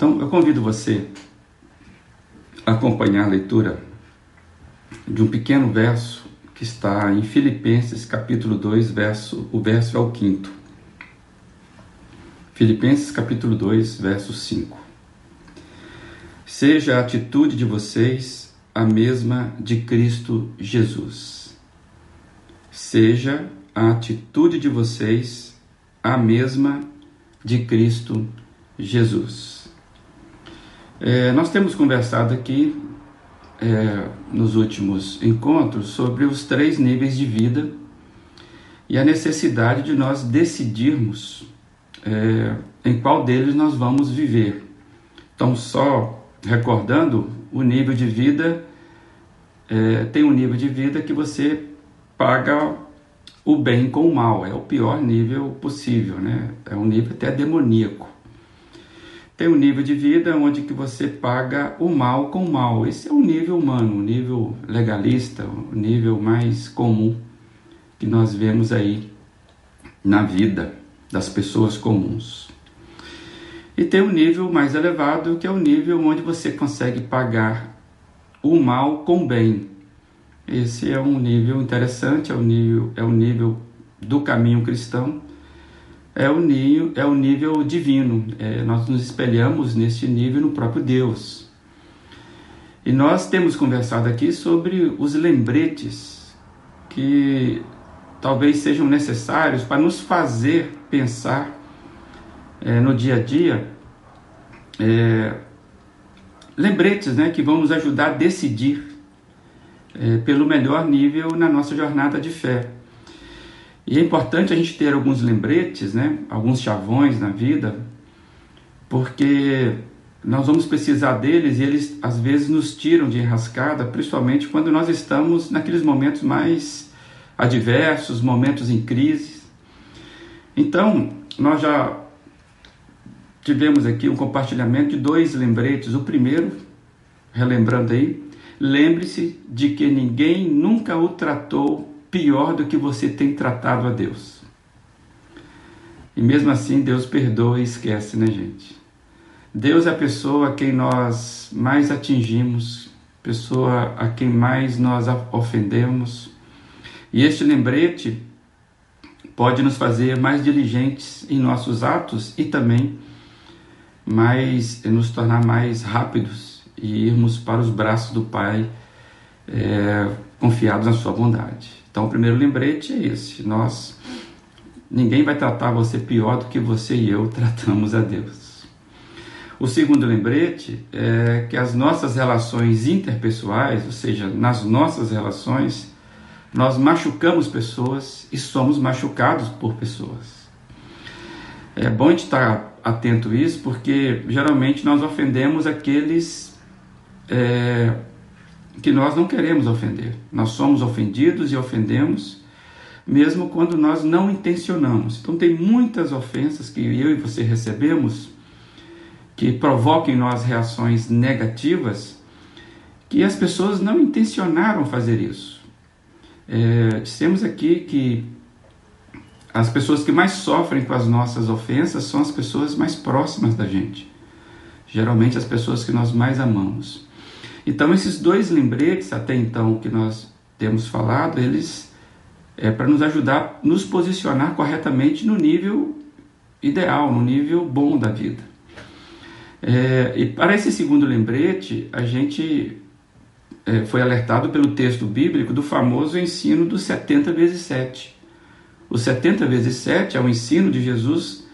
Então, eu convido você a acompanhar a leitura de um pequeno verso que está em Filipenses capítulo 2, verso, o verso é o quinto. Filipenses capítulo 2, verso 5. Seja a atitude de vocês a mesma de Cristo Jesus. Seja a atitude de vocês a mesma de Cristo Jesus. É, nós temos conversado aqui é, nos últimos encontros sobre os três níveis de vida e a necessidade de nós decidirmos é, em qual deles nós vamos viver. Então, só recordando, o nível de vida é, tem um nível de vida que você paga o bem com o mal, é o pior nível possível, né? É um nível até demoníaco. Tem um nível de vida onde que você paga o mal com o mal. Esse é o nível humano, o nível legalista, o nível mais comum que nós vemos aí na vida das pessoas comuns. E tem um nível mais elevado, que é o nível onde você consegue pagar o mal com o bem. Esse é um nível interessante, é o nível, é o nível do caminho cristão é o nível, é o nível divino. É, nós nos espelhamos neste nível no próprio Deus. E nós temos conversado aqui sobre os lembretes que talvez sejam necessários para nos fazer pensar é, no dia a dia. É, lembretes né, que vão nos ajudar a decidir é, pelo melhor nível na nossa jornada de fé. E é importante a gente ter alguns lembretes, né? alguns chavões na vida, porque nós vamos precisar deles e eles às vezes nos tiram de enrascada, principalmente quando nós estamos naqueles momentos mais adversos, momentos em crise. Então, nós já tivemos aqui um compartilhamento de dois lembretes. O primeiro, relembrando aí, lembre-se de que ninguém nunca o tratou pior do que você tem tratado a Deus. E mesmo assim, Deus perdoa e esquece, né, gente? Deus é a pessoa a quem nós mais atingimos, pessoa a quem mais nós ofendemos. E este lembrete pode nos fazer mais diligentes em nossos atos e também mais nos tornar mais rápidos e irmos para os braços do Pai, é, confiados na Sua bondade. Então, o primeiro lembrete é esse: nós, ninguém vai tratar você pior do que você e eu tratamos a Deus. O segundo lembrete é que as nossas relações interpessoais, ou seja, nas nossas relações, nós machucamos pessoas e somos machucados por pessoas. É bom a gente estar atento a isso, porque geralmente nós ofendemos aqueles é, que nós não queremos ofender. Nós somos ofendidos e ofendemos, mesmo quando nós não intencionamos. Então, tem muitas ofensas que eu e você recebemos que provocam em nós reações negativas que as pessoas não intencionaram fazer isso. É, dissemos aqui que as pessoas que mais sofrem com as nossas ofensas são as pessoas mais próximas da gente, geralmente as pessoas que nós mais amamos. Então, esses dois lembretes, até então, que nós temos falado, eles é para nos ajudar a nos posicionar corretamente no nível ideal, no nível bom da vida. É, e para esse segundo lembrete, a gente é, foi alertado pelo texto bíblico do famoso ensino dos 70 vezes 7. O 70 vezes 7 é o ensino de Jesus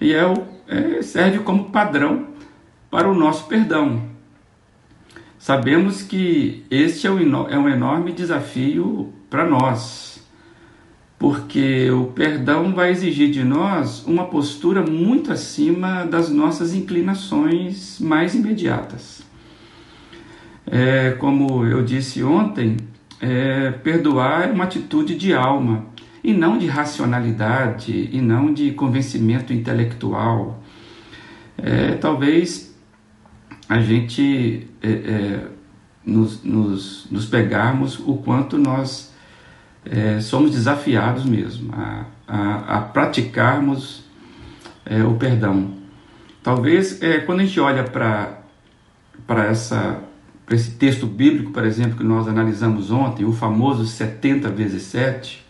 e é o, é, serve como padrão para o nosso perdão. Sabemos que este é um, é um enorme desafio para nós, porque o perdão vai exigir de nós uma postura muito acima das nossas inclinações mais imediatas. É, como eu disse ontem, é, perdoar é uma atitude de alma e não de racionalidade e não de convencimento intelectual. É, talvez a gente é, é, nos, nos, nos, pegarmos o quanto nós é, somos desafiados mesmo a, a, a praticarmos é, o perdão. Talvez é, quando a gente olha para essa para esse texto bíblico, por exemplo, que nós analisamos ontem, o famoso 70 vezes 7,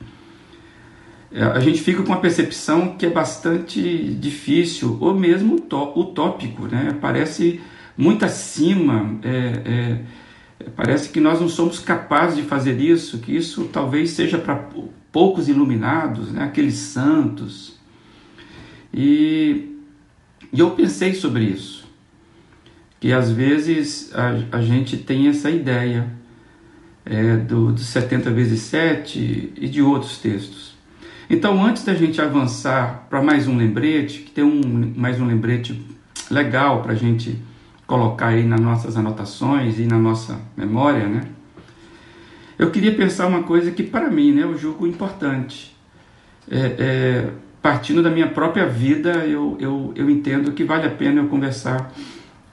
é, a gente fica com uma percepção que é bastante difícil, ou mesmo utópico, né? Parece muito acima, é, é, parece que nós não somos capazes de fazer isso, que isso talvez seja para poucos iluminados, né? aqueles santos. E, e eu pensei sobre isso que às vezes a, a gente tem essa ideia é, do, do 70 vezes 7 e de outros textos. Então, antes da gente avançar para mais um lembrete, que tem um, mais um lembrete legal para a gente colocar aí nas nossas anotações e na nossa memória, né? Eu queria pensar uma coisa que para mim, né, eu julgo importante. É, é, partindo da minha própria vida, eu, eu, eu entendo que vale a pena eu conversar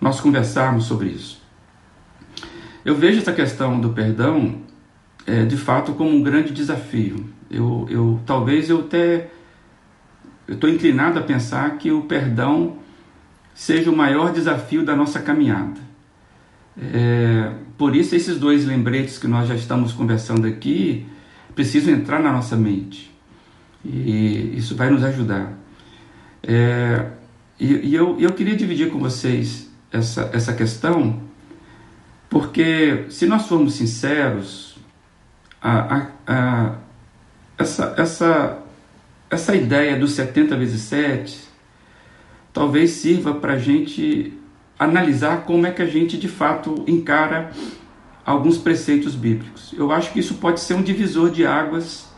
nós conversarmos sobre isso. Eu vejo essa questão do perdão é, de fato como um grande desafio. Eu, eu talvez eu até estou inclinado a pensar que o perdão seja o maior desafio da nossa caminhada. É, por isso esses dois lembretes que nós já estamos conversando aqui precisam entrar na nossa mente e isso vai nos ajudar. É, e, e eu, eu queria dividir com vocês essa, essa questão, porque se nós formos sinceros, a, a, a, essa, essa, essa ideia dos 70 vezes 7 talvez sirva para a gente analisar como é que a gente de fato encara alguns preceitos bíblicos. Eu acho que isso pode ser um divisor de águas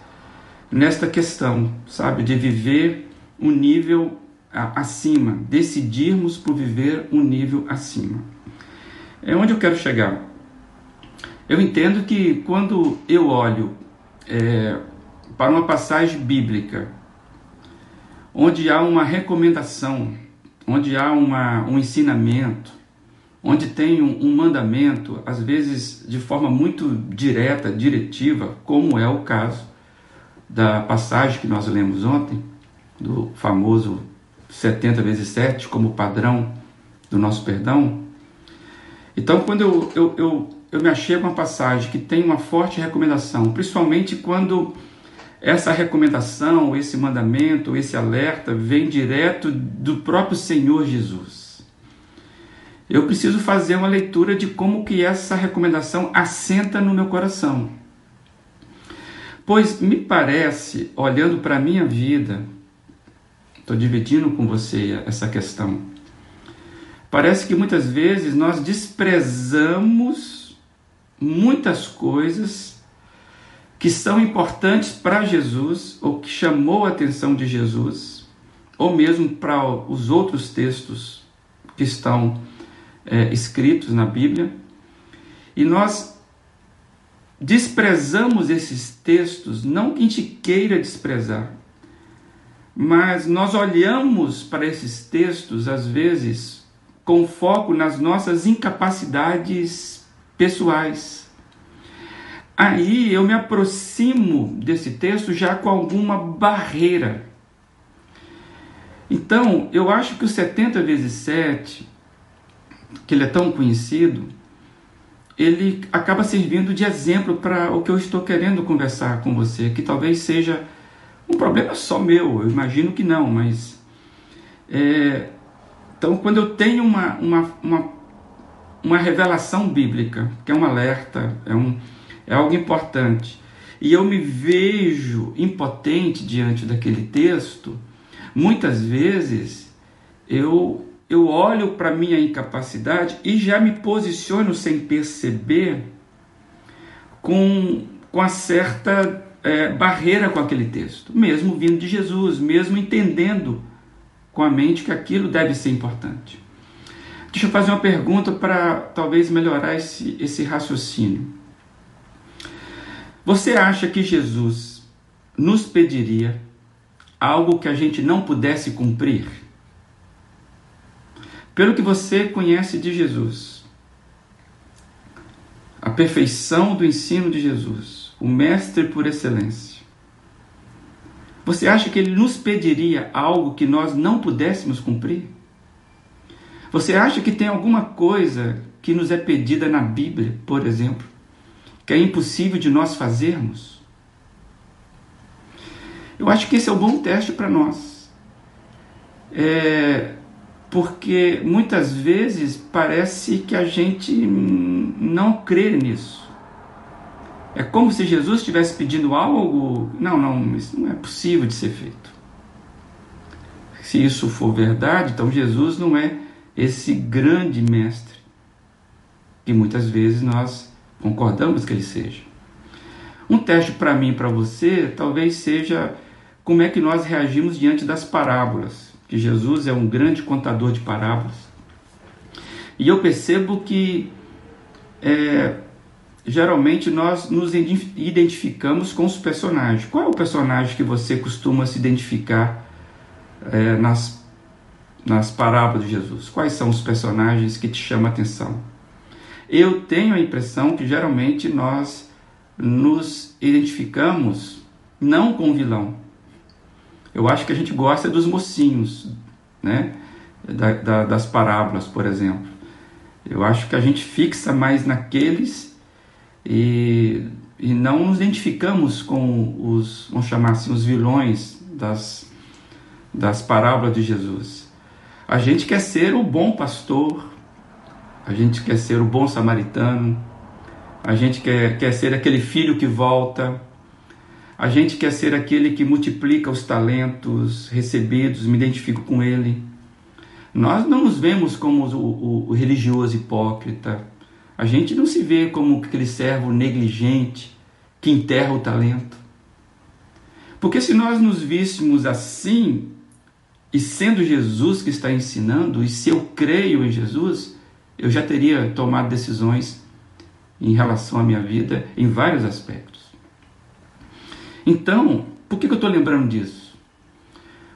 nesta questão, sabe, de viver um nível acima, decidirmos por viver um nível acima. É onde eu quero chegar. Eu entendo que quando eu olho é, para uma passagem bíblica, onde há uma recomendação, onde há uma, um ensinamento, onde tem um, um mandamento, às vezes de forma muito direta, diretiva, como é o caso da passagem que nós lemos ontem, do famoso 70 vezes 7 como padrão do nosso perdão. Então, quando eu, eu, eu, eu me achei com uma passagem que tem uma forte recomendação, principalmente quando essa recomendação, esse mandamento, esse alerta vem direto do próprio Senhor Jesus. Eu preciso fazer uma leitura de como que essa recomendação assenta no meu coração. Pois me parece, olhando para a minha vida, Estou dividindo com você essa questão. Parece que muitas vezes nós desprezamos muitas coisas que são importantes para Jesus ou que chamou a atenção de Jesus, ou mesmo para os outros textos que estão é, escritos na Bíblia, e nós desprezamos esses textos, não que a gente queira desprezar, mas nós olhamos para esses textos, às vezes, com foco nas nossas incapacidades pessoais. Aí eu me aproximo desse texto já com alguma barreira. Então, eu acho que o 70 vezes 7, que ele é tão conhecido, ele acaba servindo de exemplo para o que eu estou querendo conversar com você, que talvez seja um problema só meu, eu imagino que não, mas. É, então, quando eu tenho uma, uma, uma, uma revelação bíblica, que é um alerta, é, um, é algo importante, e eu me vejo impotente diante daquele texto, muitas vezes eu, eu olho para minha incapacidade e já me posiciono sem perceber com, com a certa é, barreira com aquele texto, mesmo vindo de Jesus, mesmo entendendo com a mente que aquilo deve ser importante. Deixa eu fazer uma pergunta para talvez melhorar esse, esse raciocínio. Você acha que Jesus nos pediria algo que a gente não pudesse cumprir? Pelo que você conhece de Jesus, a perfeição do ensino de Jesus, o mestre por excelência. Você acha que ele nos pediria algo que nós não pudéssemos cumprir? Você acha que tem alguma coisa que nos é pedida na Bíblia, por exemplo, que é impossível de nós fazermos? Eu acho que esse é um bom teste para nós. É, porque muitas vezes parece que a gente não crê nisso. É como se Jesus estivesse pedindo algo. Não, não, isso não é possível de ser feito. Se isso for verdade, então Jesus não é esse grande mestre que muitas vezes nós concordamos que ele seja. Um teste para mim e para você talvez seja como é que nós reagimos diante das parábolas, que Jesus é um grande contador de parábolas. E eu percebo que é, geralmente nós nos identificamos com os personagens. Qual é o personagem que você costuma se identificar é, nas, nas parábolas de Jesus? Quais são os personagens que te chamam a atenção? Eu tenho a impressão que geralmente nós nos identificamos não com o vilão. Eu acho que a gente gosta dos mocinhos, né? Da, da, das parábolas, por exemplo. Eu acho que a gente fixa mais naqueles e, e não nos identificamos com os, vamos chamar assim, os vilões das, das parábolas de Jesus. A gente quer ser o bom pastor, a gente quer ser o bom samaritano, a gente quer, quer ser aquele filho que volta, a gente quer ser aquele que multiplica os talentos recebidos, me identifico com ele. Nós não nos vemos como o, o, o religioso hipócrita, a gente não se vê como aquele servo negligente que enterra o talento. Porque se nós nos víssemos assim, e sendo Jesus que está ensinando, e se eu creio em Jesus, eu já teria tomado decisões em relação à minha vida em vários aspectos. Então, por que eu estou lembrando disso?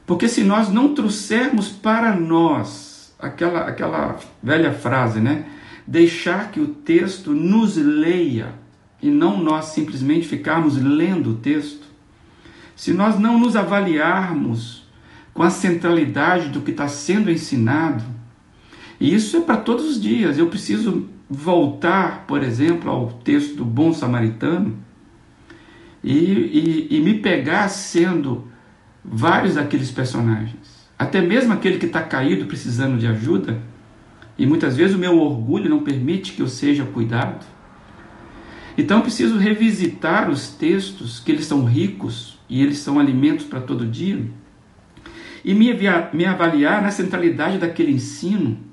Porque se nós não trouxermos para nós aquela, aquela velha frase, né? deixar que o texto nos leia e não nós simplesmente ficarmos lendo o texto, se nós não nos avaliarmos com a centralidade do que está sendo ensinado, e isso é para todos os dias, eu preciso voltar, por exemplo, ao texto do bom samaritano e, e, e me pegar sendo vários daqueles personagens, até mesmo aquele que está caído precisando de ajuda e muitas vezes o meu orgulho não permite que eu seja cuidado. Então eu preciso revisitar os textos, que eles são ricos e eles são alimentos para todo dia, e me, me avaliar na centralidade daquele ensino.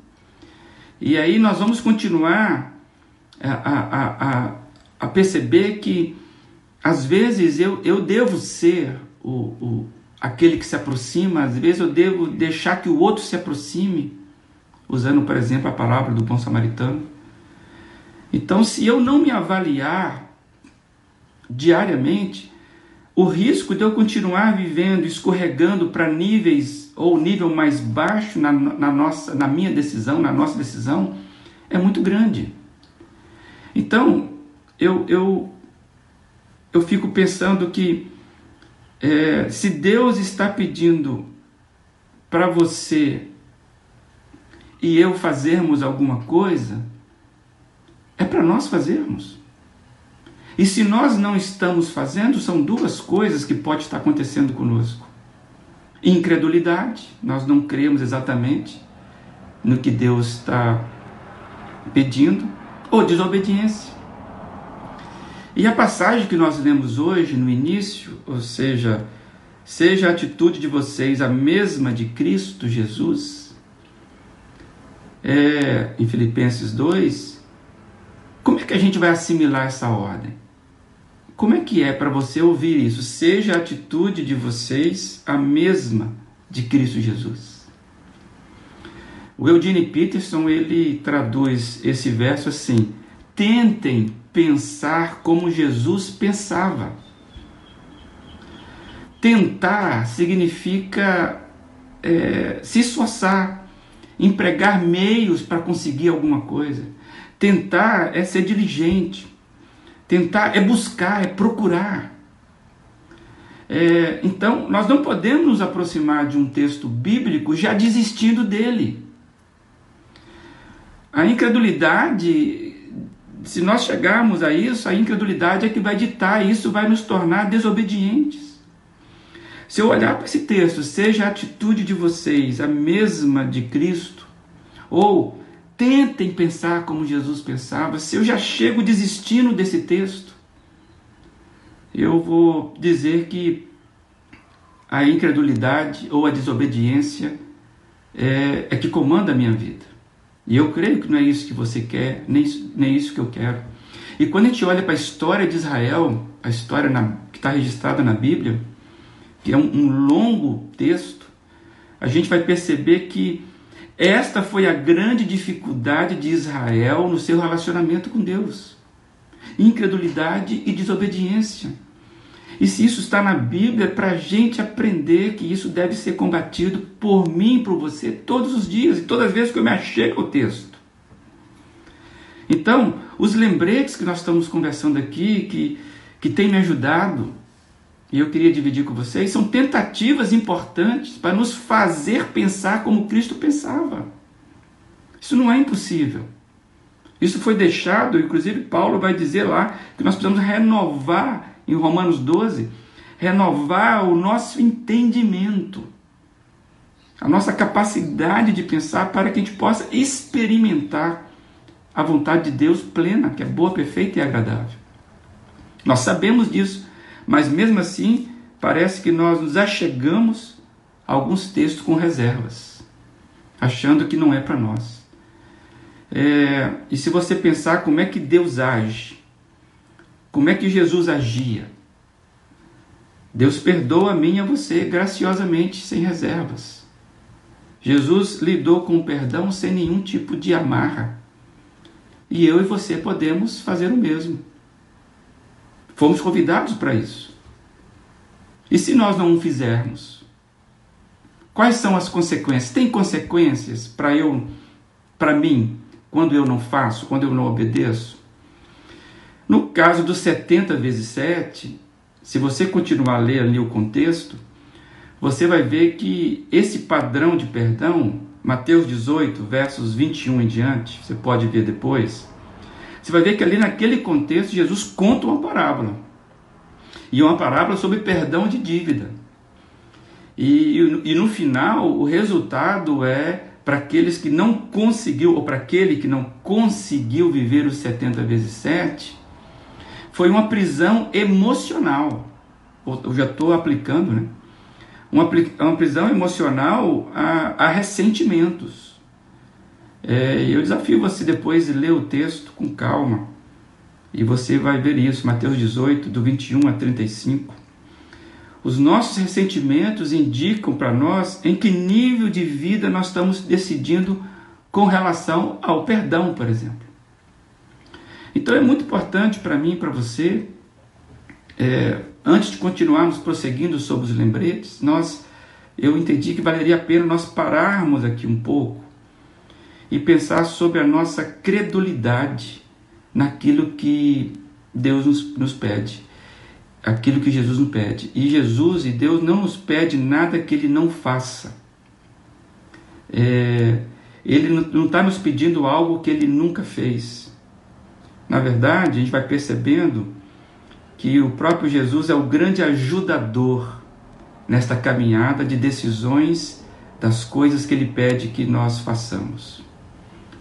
E aí nós vamos continuar a, a, a, a perceber que às vezes eu, eu devo ser o, o, aquele que se aproxima, às vezes eu devo deixar que o outro se aproxime usando, por exemplo, a palavra do bom samaritano. Então, se eu não me avaliar diariamente, o risco de eu continuar vivendo, escorregando para níveis ou nível mais baixo na, na, nossa, na minha decisão, na nossa decisão, é muito grande. Então, eu, eu, eu fico pensando que é, se Deus está pedindo para você e eu fazermos alguma coisa, é para nós fazermos. E se nós não estamos fazendo, são duas coisas que pode estar acontecendo conosco. Incredulidade, nós não cremos exatamente no que Deus está pedindo, ou desobediência. E a passagem que nós lemos hoje no início, ou seja, seja a atitude de vocês a mesma de Cristo Jesus, é, em Filipenses 2, como é que a gente vai assimilar essa ordem? Como é que é para você ouvir isso? Seja a atitude de vocês a mesma de Cristo Jesus. O Eugene Peterson ele traduz esse verso assim: tentem pensar como Jesus pensava. Tentar significa é, se esforçar, empregar meios para conseguir alguma coisa. Tentar é ser diligente. Tentar é buscar, é procurar. É, então, nós não podemos nos aproximar de um texto bíblico já desistindo dele. A incredulidade, se nós chegarmos a isso, a incredulidade é que vai ditar, isso vai nos tornar desobedientes. Se eu olhar para esse texto, seja a atitude de vocês a mesma de Cristo, ou tentem pensar como Jesus pensava, se eu já chego desistindo desse texto, eu vou dizer que a incredulidade ou a desobediência é, é que comanda a minha vida. E eu creio que não é isso que você quer, nem, nem isso que eu quero. E quando a gente olha para a história de Israel, a história na, que está registrada na Bíblia, que é um, um longo texto, a gente vai perceber que esta foi a grande dificuldade de Israel no seu relacionamento com Deus: incredulidade e desobediência. E se isso está na Bíblia, é para a gente aprender que isso deve ser combatido por mim e por você todos os dias e todas as vezes que eu me achego ao texto. Então, os lembretes que nós estamos conversando aqui, que, que tem me ajudado, e eu queria dividir com vocês, são tentativas importantes para nos fazer pensar como Cristo pensava. Isso não é impossível. Isso foi deixado, inclusive Paulo vai dizer lá que nós precisamos renovar em Romanos 12, renovar o nosso entendimento, a nossa capacidade de pensar para que a gente possa experimentar a vontade de Deus plena, que é boa, perfeita e agradável. Nós sabemos disso, mas mesmo assim parece que nós nos achegamos a alguns textos com reservas, achando que não é para nós. É, e se você pensar como é que Deus age, como é que Jesus agia? Deus perdoa a mim e a você graciosamente, sem reservas. Jesus lidou com o perdão sem nenhum tipo de amarra. E eu e você podemos fazer o mesmo. Fomos convidados para isso. E se nós não o fizermos? Quais são as consequências? Tem consequências para eu, para mim, quando eu não faço, quando eu não obedeço? No caso dos 70 vezes 7, se você continuar a ler ali o contexto, você vai ver que esse padrão de perdão, Mateus 18, versos 21 em diante, você pode ver depois, você vai ver que ali naquele contexto Jesus conta uma parábola. E uma parábola sobre perdão de dívida. E, e no final, o resultado é para aqueles que não conseguiu, ou para aquele que não conseguiu viver os 70 vezes 7, foi uma prisão emocional. Eu já estou aplicando, né? Uma, uma prisão emocional a, a ressentimentos. É, eu desafio você depois de ler o texto com calma. E você vai ver isso, Mateus 18, do 21 a 35. Os nossos ressentimentos indicam para nós em que nível de vida nós estamos decidindo com relação ao perdão, por exemplo. Então é muito importante para mim e para você, é, antes de continuarmos prosseguindo sobre os lembretes, nós, eu entendi que valeria a pena nós pararmos aqui um pouco e pensar sobre a nossa credulidade naquilo que Deus nos, nos pede, aquilo que Jesus nos pede. E Jesus e Deus não nos pede nada que Ele não faça. É, ele não está nos pedindo algo que Ele nunca fez. Na verdade, a gente vai percebendo que o próprio Jesus é o grande ajudador nesta caminhada de decisões das coisas que ele pede que nós façamos.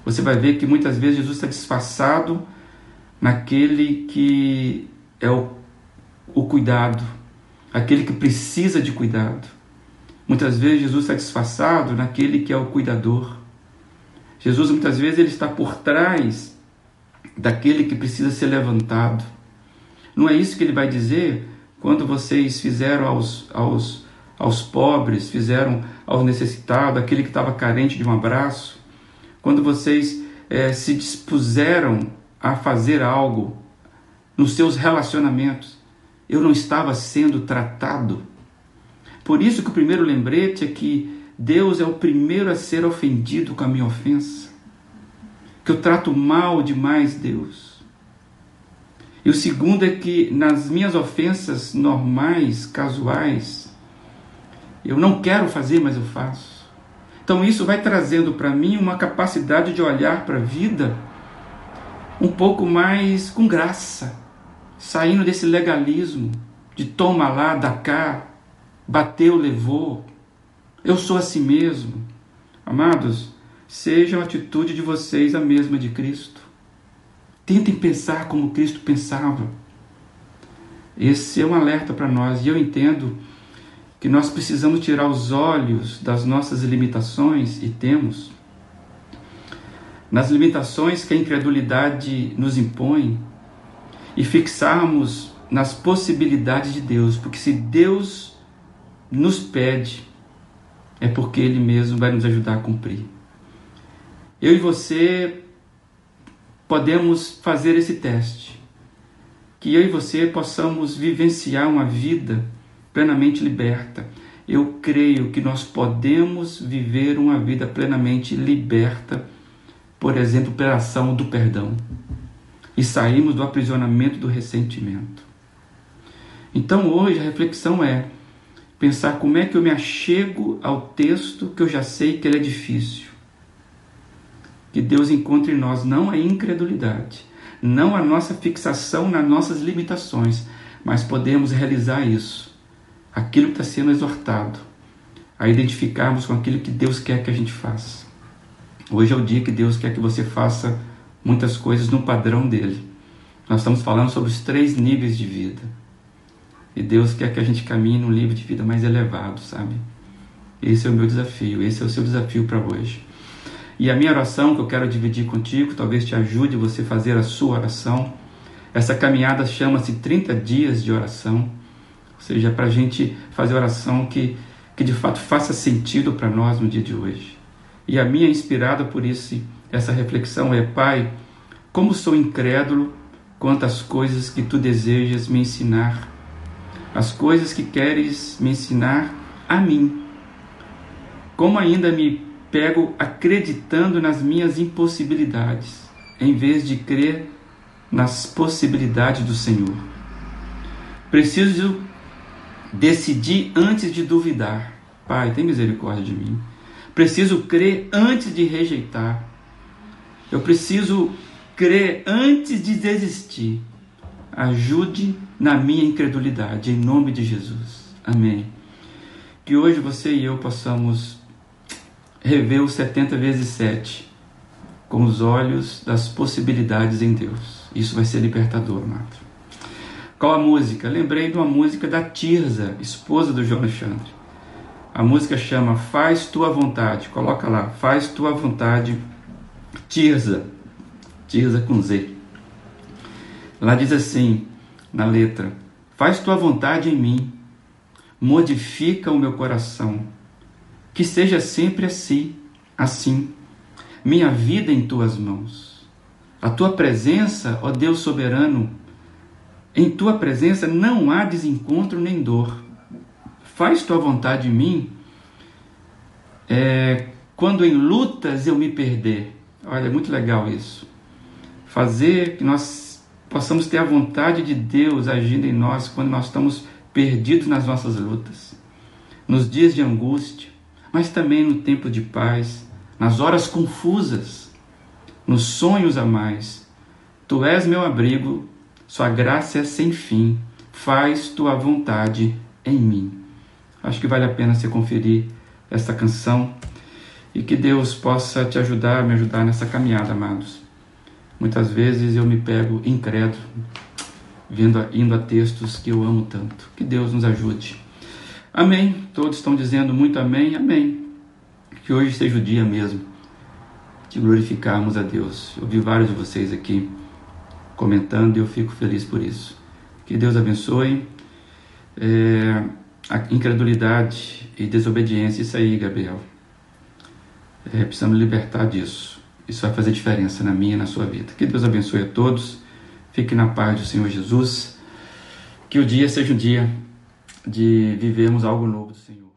Você vai ver que muitas vezes Jesus está disfarçado naquele que é o, o cuidado, aquele que precisa de cuidado. Muitas vezes Jesus está disfarçado naquele que é o cuidador. Jesus muitas vezes ele está por trás daquele que precisa ser levantado. Não é isso que ele vai dizer quando vocês fizeram aos, aos, aos pobres, fizeram aos necessitados, aquele que estava carente de um abraço, quando vocês é, se dispuseram a fazer algo nos seus relacionamentos, eu não estava sendo tratado. Por isso que o primeiro lembrete é que Deus é o primeiro a ser ofendido com a minha ofensa que eu trato mal demais Deus. E o segundo é que nas minhas ofensas normais, casuais, eu não quero fazer, mas eu faço. Então isso vai trazendo para mim uma capacidade de olhar para a vida um pouco mais com graça, saindo desse legalismo de toma lá, dá cá, bateu, levou, eu sou assim mesmo. Amados, seja a atitude de vocês a mesma de Cristo. Tentem pensar como Cristo pensava. Esse é um alerta para nós e eu entendo que nós precisamos tirar os olhos das nossas limitações e temos nas limitações que a incredulidade nos impõe e fixarmos nas possibilidades de Deus, porque se Deus nos pede, é porque Ele mesmo vai nos ajudar a cumprir. Eu e você podemos fazer esse teste, que eu e você possamos vivenciar uma vida plenamente liberta. Eu creio que nós podemos viver uma vida plenamente liberta, por exemplo, pela ação do perdão, e sairmos do aprisionamento do ressentimento. Então hoje a reflexão é pensar como é que eu me achego ao texto que eu já sei que ele é difícil. Que Deus encontre em nós não a incredulidade, não a nossa fixação nas nossas limitações, mas podemos realizar isso, aquilo que está sendo exortado, a identificarmos com aquilo que Deus quer que a gente faça. Hoje é o dia que Deus quer que você faça muitas coisas no padrão dele. Nós estamos falando sobre os três níveis de vida. E Deus quer que a gente caminhe num nível de vida mais elevado, sabe? Esse é o meu desafio, esse é o seu desafio para hoje. E a minha oração que eu quero dividir contigo, talvez te ajude você a fazer a sua oração. Essa caminhada chama-se 30 dias de oração, ou seja, para a gente fazer oração que, que de fato faça sentido para nós no dia de hoje. E a minha inspirada por isso, essa reflexão é: Pai, como sou incrédulo quanto às coisas que tu desejas me ensinar as coisas que queres me ensinar a mim. Como ainda me pego acreditando nas minhas impossibilidades, em vez de crer nas possibilidades do Senhor. Preciso decidir antes de duvidar. Pai, tem misericórdia de mim. Preciso crer antes de rejeitar. Eu preciso crer antes de desistir. Ajude na minha incredulidade, em nome de Jesus. Amém. Que hoje você e eu possamos rever os 70 vezes 7 com os olhos das possibilidades em Deus. Isso vai ser libertador, amado. Qual a música? Lembrei de uma música da Tirza, esposa do João Alexandre. A música chama Faz Tua Vontade. Coloca lá, Faz Tua Vontade, Tirza. Tirza com Z. Lá diz assim, na letra: Faz tua vontade em mim, modifica o meu coração, que seja sempre assim, assim, minha vida em tuas mãos. A tua presença, ó Deus soberano, em tua presença não há desencontro nem dor. Faz tua vontade em mim é, quando em lutas eu me perder. Olha, é muito legal isso. Fazer que nós possamos ter a vontade de Deus agindo em nós quando nós estamos perdidos nas nossas lutas, nos dias de angústia, mas também no tempo de paz, nas horas confusas, nos sonhos a mais. Tu és meu abrigo, sua graça é sem fim, faz tua vontade em mim. Acho que vale a pena você conferir esta canção e que Deus possa te ajudar, me ajudar nessa caminhada, amados. Muitas vezes eu me pego incrédulo, vendo, indo a textos que eu amo tanto. Que Deus nos ajude. Amém. Todos estão dizendo muito amém, amém. Que hoje seja o dia mesmo de glorificarmos a Deus. Eu vi vários de vocês aqui comentando e eu fico feliz por isso. Que Deus abençoe. É, a incredulidade e desobediência, isso aí, Gabriel. É, precisamos libertar disso. Isso vai fazer diferença na minha e na sua vida. Que Deus abençoe a todos. Fique na paz do Senhor Jesus. Que o dia seja um dia de vivermos algo novo do Senhor.